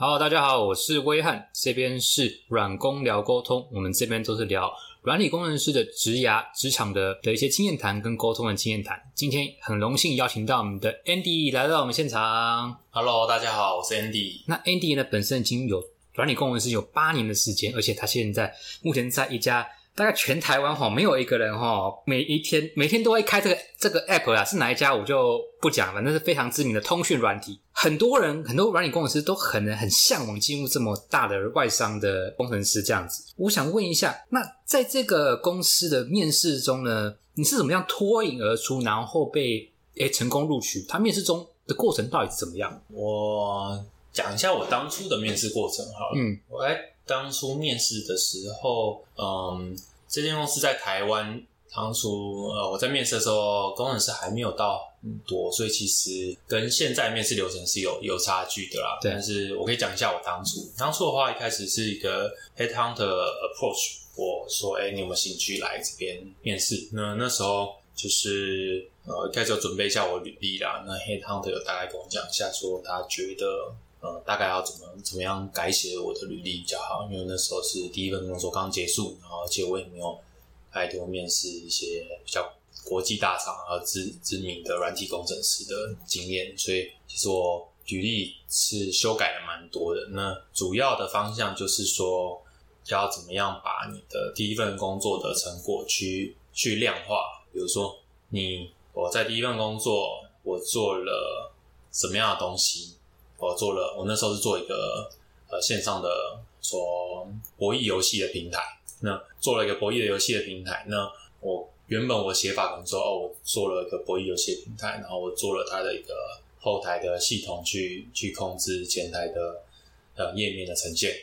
Hello，大家好，我是威汉，这边是软工聊沟通，我们这边都是聊软体工程师的职涯、职场的的一些经验谈跟沟通的经验谈。今天很荣幸邀请到我们的 Andy 来到我们现场。Hello，大家好，我是 Andy。那 Andy 呢，本身已经有软体工程师有八年的时间，而且他现在目前在一家大概全台湾哈没有一个人哈每一天每天都会开这个这个 app 啊，是哪一家我就不讲了，反正是非常知名的通讯软体。很多人很多软体工程师都很很向往进入这么大的外商的工程师这样子。我想问一下，那在这个公司的面试中呢，你是怎么样脱颖而出，然后被诶成功录取？他面试中的过程到底是怎么样？我讲一下我当初的面试过程好了。嗯，我来当初面试的时候，嗯，这间公司在台湾，当初呃我在面试的时候，工程师还没有到很多，所以其实跟现在面试流程是有有差距的啦。对但是我可以讲一下我当初，当初的话一开始是一个 headhunter approach 我说，哎、你有没有兴趣来这边面试？那那时候就是呃，一开始有准备一下我履历啦。那 headhunter 有大概跟我讲一下，说他觉得呃，大概要怎么怎么样改写我的履历比较好，因为那时候是第一份工作刚结束，然后而且我也没有太多面试一些比较国际大厂和知知名的软体工程师的经验，所以其实我履历是修改了蛮多的。那主要的方向就是说，要怎么样把你的第一份工作的成果去去量化，比如说你我在第一份工作我做了什么样的东西，我做了，我那时候是做一个呃线上的说博弈游戏的平台，那做了一个博弈的游戏的平台，那我原本我写法可能说哦，我做了一个博弈游戏的平台，然后我做了它的一个后台的系统去去控制前台的呃页面的呈现，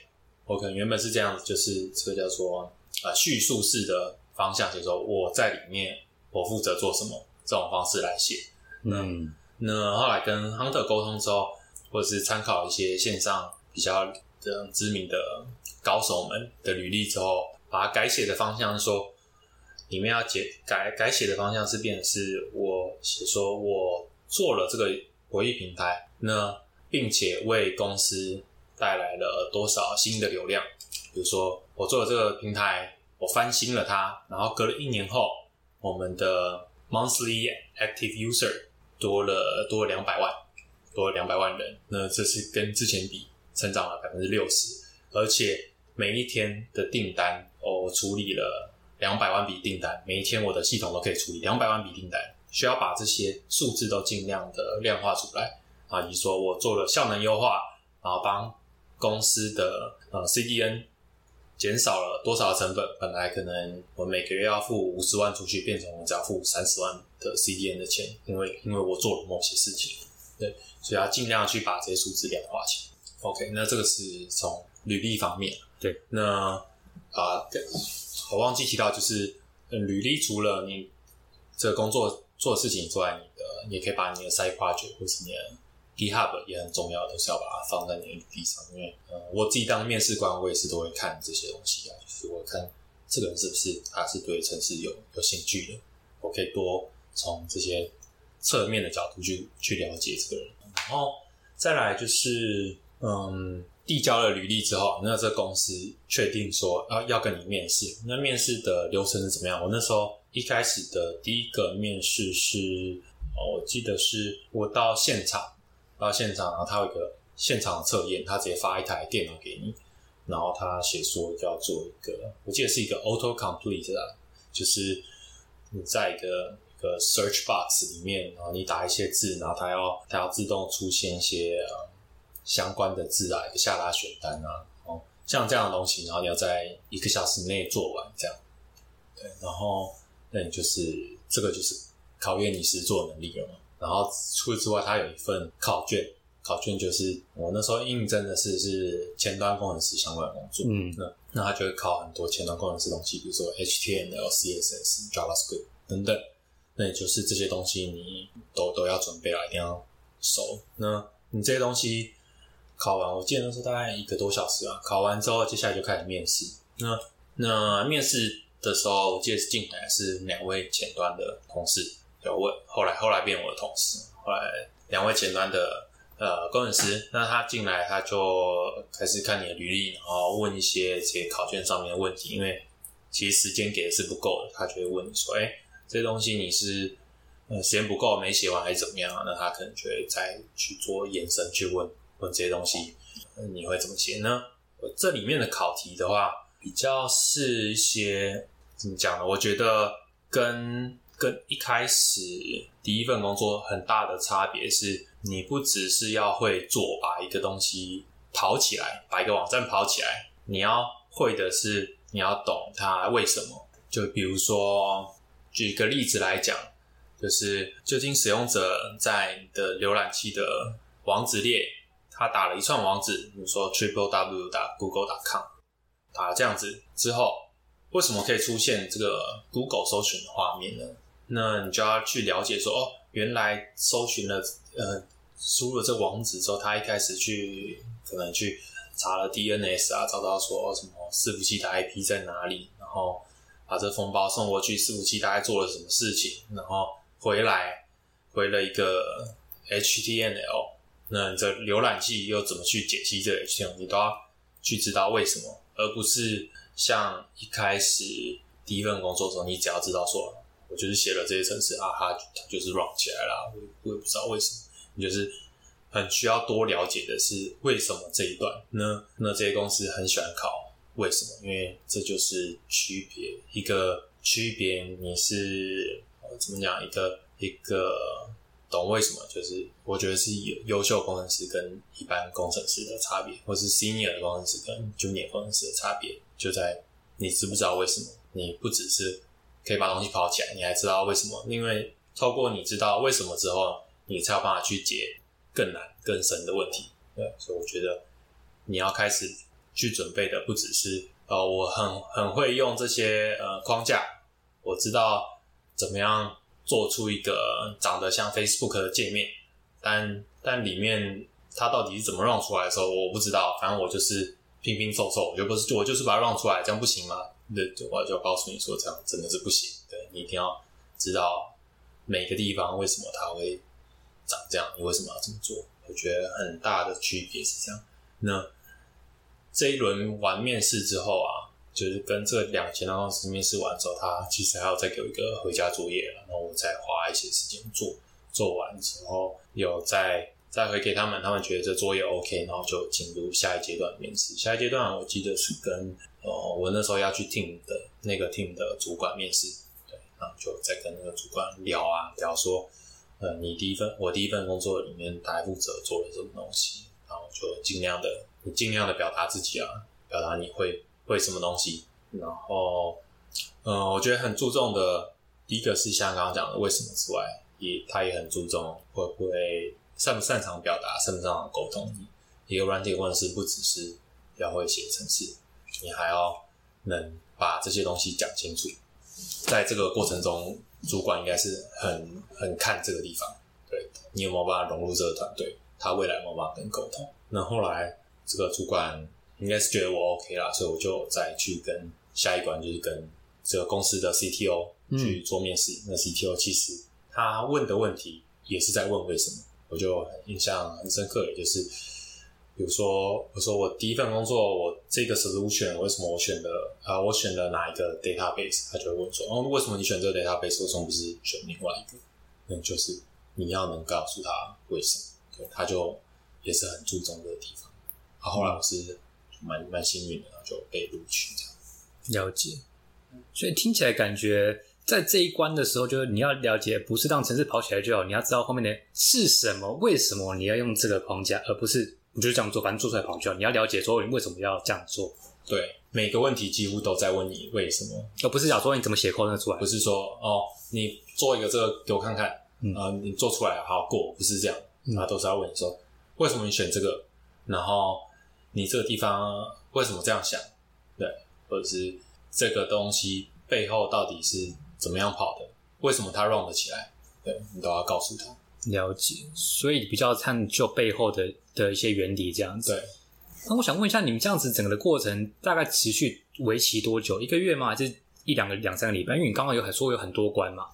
我可能原本是这样子，就是这个叫做呃叙述式的方向，写说我在里面我负责做什么这种方式来写，嗯那后来跟 Hunter 沟通之后，或者是参考一些线上比较的知名的高手们的履历之后，把它改写的方向说，里面要解改改写的方向是变成是我写说我做了这个博弈平台，那并且为公司带来了多少新的流量，比如说我做了这个平台，我翻新了它，然后隔了一年后，我们的 monthly active user 多了多了两百万，多两百万人，那这是跟之前比成长了百分之六十，而且每一天的订单，我处理了两百万笔订单，每一天我的系统都可以处理两百万笔订单，需要把这些数字都尽量的量化出来啊，你说我做了效能优化，然后帮公司的呃 CDN 减少了多少成本？本来可能我每个月要付五十万出去，变成我只要付三十万的 CDN 的钱，因为因为我做了某些事情，对，所以要尽量去把这些数字量化起来。OK，那这个是从履历方面。对，那啊、我忘记提到，就是呃履历除了你这个工作做的事情之外，你的你也可以把你的 side project 或是你的 GitHub 也很重要，都是要把它放在你的履历上。因为呃，我自己当面试官，我也是都会看这些东西啊，就是我看这个人是不是他是对城市有有兴趣的，我可以多从这些侧面的角度去去了解这个人。然后再来就是，嗯，递交了履历之后，那这公司确定说要要跟你面试，那面试的流程是怎么样？我那时候一开始的第一个面试是，哦，我记得是我到现场，到现场，然后他有一个现场测验，他直接发一台电脑给你，然后他写说要做一个，我记得是一个 auto complete 啊，就是你在一个个 search box 里面，然后你打一些字，然后它要它要自动出现一些呃相关的字啊，一个下拉选单啊，哦，像这样的东西，然后你要在一个小时内做完这样，对，然后那你就是这个就是考验你实作能力了嘛。然后除此之外，它有一份考卷，考卷就是我那时候应征的是是前端工程师相关的工作，嗯那那他就会考很多前端工程师东西，比如说 HTML、CSS、JavaScript 等等。那也就是这些东西你都都要准备了，一定要熟。那你这些东西考完，我记得那时候大概一个多小时啊。考完之后，接下来就开始面试。那那面试的时候，我记得是进来是两位前端的同事有问，后来后来变我的同事，后来两位前端的呃工程师，那他进来他就开始看你的履历，然后问一些这些考卷上面的问题，因为其实时间给的是不够的，他就会问你说，哎，这些东西你是呃时间不够没写完还是怎么样？那他可能就会再去做延伸去问问这些东西，你会怎么写呢？这里面的考题的话，比较是一些怎么讲呢？我觉得跟跟一开始第一份工作很大的差别是，你不只是要会做把一个东西跑起来，把一个网站跑起来，你要会的是你要懂它为什么。就比如说举一个例子来讲，就是究竟使用者在你的浏览器的网址列，他打了一串网址，比如说 triple w 打 google 打 com，打了这样子之后，为什么可以出现这个 Google 搜寻的画面呢？那你就要去了解说，哦，原来搜寻了，呃，输入了这个网址之后，他一开始去可能去查了 DNS 啊，找到说什么伺服器的 IP 在哪里，然后把这封包送过去，伺服器大概做了什么事情，然后回来回了一个 HTML，那你这浏览器又怎么去解析这 HTML，你都要去知道为什么，而不是像一开始第一份工作的时候，你只要知道说。我就是写了这些程式啊，它它就是 run 起来了，我我也不知道为什么。你就是很需要多了解的是为什么这一段呢？那这些公司很喜欢考为什么，因为这就是区别一个区别。你是呃怎么讲？一个一个懂为什么？就是我觉得是优优秀工程师跟一般工程师的差别，或是 senior 的工程师跟 junior 工程师的差别，就在你知不知道为什么？你不只是。可以把东西跑起来，你还知道为什么？因为透过你知道为什么之后，你才有办法去解更难、更深的问题。对，所以我觉得你要开始去准备的不只是呃，我很很会用这些呃框架，我知道怎么样做出一个长得像 Facebook 的界面，但但里面它到底是怎么 run 出来的时候，我不知道。反正我就是拼拼凑凑，我就不是我就是把它 run 出来，这样不行吗？那我就告诉你说，这样真的是不行。对你一定要知道每个地方为什么它会长这样，你为什么要这么做？我觉得很大的区别是这样。那这一轮完面试之后啊，就是跟这两千多公司面试完之后，他其实还要再给我一个回家作业，然后我再花一些时间做。做完之后，有再再回给他们，他们觉得这作业 OK，然后就进入下一阶段面试。下一阶段我记得是跟。哦，我那时候要去 team 的那个 team 的主管面试，对，然后就在跟那个主管聊啊，聊说，呃，你第一份我第一份工作里面大概负责做了什么东西，然后就尽量的，你尽量的表达自己啊，表达你会会什么东西，然后，嗯，我觉得很注重的，第一个是像刚刚讲的为什么之外，也他也很注重会不会擅不擅长表达，擅不擅长沟通，一个软体问是不只是要会写程式。你还要能把这些东西讲清楚，在这个过程中，主管应该是很很看这个地方，对你有没有办法融入这个团队，他未来有没有办法跟沟通。那后来这个主管应该是觉得我 OK 啦，所以我就再去跟下一关，就是跟这个公司的 CTO 去做面试。那 CTO 其实他问的问题也是在问为什么，我就印象很深刻，也就是。比如说，我说我第一份工作，我这个 solution 为什么我选的啊？我选了哪一个 database？他就会问说，哦，为什么你选这个 database？为什么不是选另外一个？那就是你要能告诉他为什么。对，他就也是很注重这个地方。后来我是蛮蛮幸运的，就被录取这样。了解。所以听起来感觉在这一关的时候，就是你要了解，不是让城市跑起来就好，你要知道后面的是什么，为什么你要用这个框架，而不是。你就是这样做，反正做出来跑就好。你要了解说你为什么要这样做。对，每个问题几乎都在问你为什么，而不是讲说你怎么写扣那出来。不是说哦，你做一个这个给我看看，啊，你做出来好过，不是这样。啊，都是要问你说为什么你选这个，然后你这个地方为什么这样想？对，或者是这个东西背后到底是怎么样跑的？为什么它 run 得起来？对你都要告诉他。了解，所以比较探究背后的的一些原理这样子。对，那我想问一下，你们这样子整个的过程大概持续为期多久？一个月吗？还是一两个两三个礼拜？因为你刚刚有很说有很多关嘛。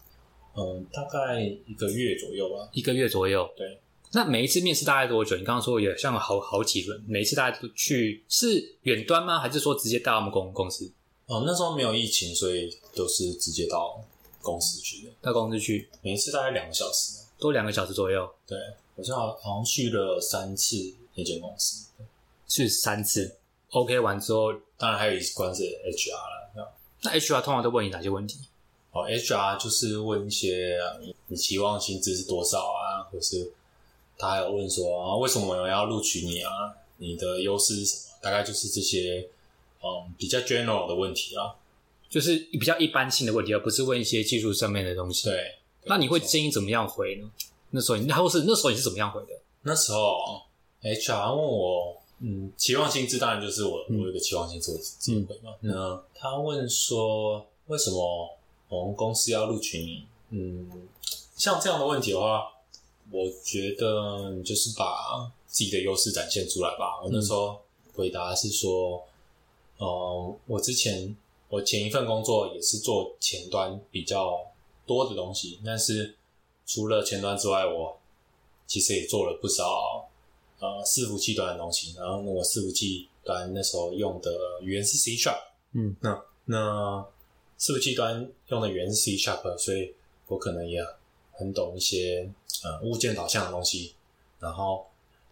嗯，大概一个月左右吧。一个月左右。对，那每一次面试大概多久？你刚刚说有像好好几轮，每一次大家都去是远端吗？还是说直接到我们公公司？哦，那时候没有疫情，所以都是直接到公司去的，到公司去每一次大概两个小时。都两个小时左右，对，好像好像去了三次那间公司，去三次。OK 完之后，当然还有一关是 HR 了。那 HR 通常都问你哪些问题？哦，HR 就是问一些你你期望薪资是多少啊，或是他还有问说啊，为什么要录取你啊？你的优势是什么？大概就是这些嗯比较 general 的问题啊，就是比较一般性的问题，而不是问一些技术上面的东西。对，那你会建议怎么样回呢？那时候你，或是那时候你是怎么样回的？那时候 HR 问我，嗯，期望薪资当然就是我我有一个期望薪资我自己回嘛。那他问说，为什么我们公司要录取你？嗯，像这样的问题的话，我觉得你就是把自己的优势展现出来吧。我那时候回答是说，呃，我之前我前一份工作也是做前端比较多的东西，但是除了前端之外，我其实也做了不少呃伺服器端的东西。然后我伺服器端那时候用的语言是 C Sharp，嗯，那那伺服器端用的语言是 C Sharp，所以我可能也很懂一些呃物件导向的东西。然后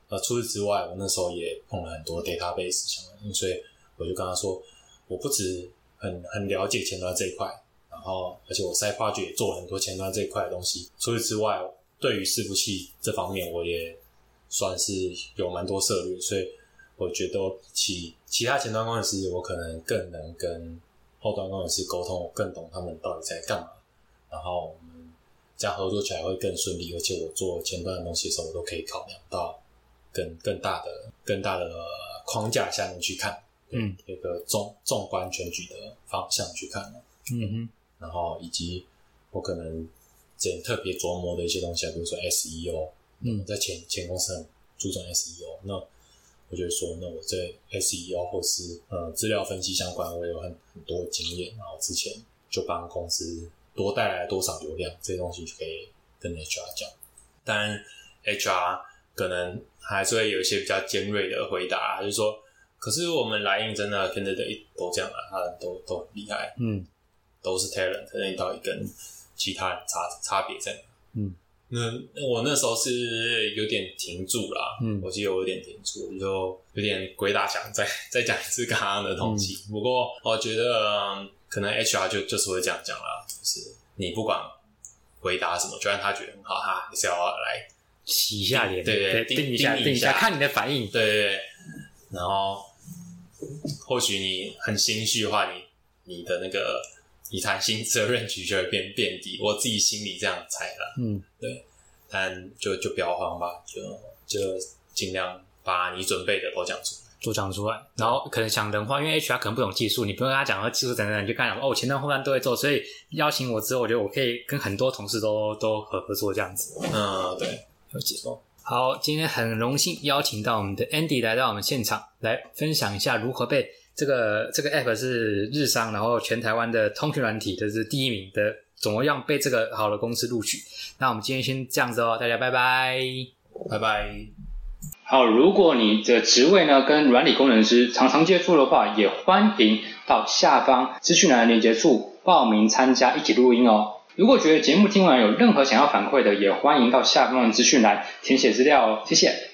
呃除此之外，我那时候也碰了很多 database 相关，所以我就跟他说，我不止很很了解前端这一块。然后，而且我 side project 也做了很多前端这一块的东西。除此之外，对于伺服器这方面，我也算是有蛮多涉略。所以，我觉得其其他前端工程师，我可能更能跟后端工程师沟通，我更懂他们到底在干嘛。然后，我们这样合作起来会更顺利。而且，我做前端的东西的时候，我都可以考量到更更大的、更大的框架下面去看，嗯，一个纵纵观全局的方向去看嗯哼。然后以及我可能之前特别琢磨的一些东西啊，比如说 SEO，嗯，在前前公司很注重 SEO，那我就说，那我在 SEO 或是呃资料分析相关，我有很很多经验，然后之前就帮公司多带来多少流量，这些东西就可以跟 HR 讲。当然 HR 可能还是会有一些比较尖锐的回答，就是说，可是我们来应征的 candidate 都这样啊，他们都都很厉害，嗯。都是 talent，那你到底跟其他人差差别在哪？嗯，那我那时候是有点停住啦，嗯，我记得我有点停住，就有点鬼打墙，再再讲一次刚刚的东西。不过我觉得可能 HR 就就是会这样讲啦，就是你不管回答什么，就让他觉得很好，他还是要来洗一下脸，对对，定一下，定一下，看你的反应，对对对。然后或许你很心虚的话，你你的那个。你谈薪资的认知就会变变低，我自己心里这样猜了。嗯，对，但就就不要慌吧，就就尽量把你准备的都讲出来，都讲出来。然后可能讲人话，因为 HR 可能不懂技术，你不用跟他讲说技术等等，你就跟他讲哦，我前端后端都会做，所以邀请我之后，我觉得我可以跟很多同事都都合合作这样子。嗯，对，有解说。好，今天很荣幸邀请到我们的 Andy 来到我们现场，来分享一下如何被。这个这个 app 是日商，然后全台湾的通讯软体的是第一名的，怎么样被这个好的公司录取？那我们今天先这样子哦，大家拜拜，拜拜。好，如果你的职位呢跟软体工程师常常接触的话，也欢迎到下方资讯栏连接处报名参加一起录音哦。如果觉得节目听完有任何想要反馈的，也欢迎到下方的资讯栏填写资料哦。谢谢。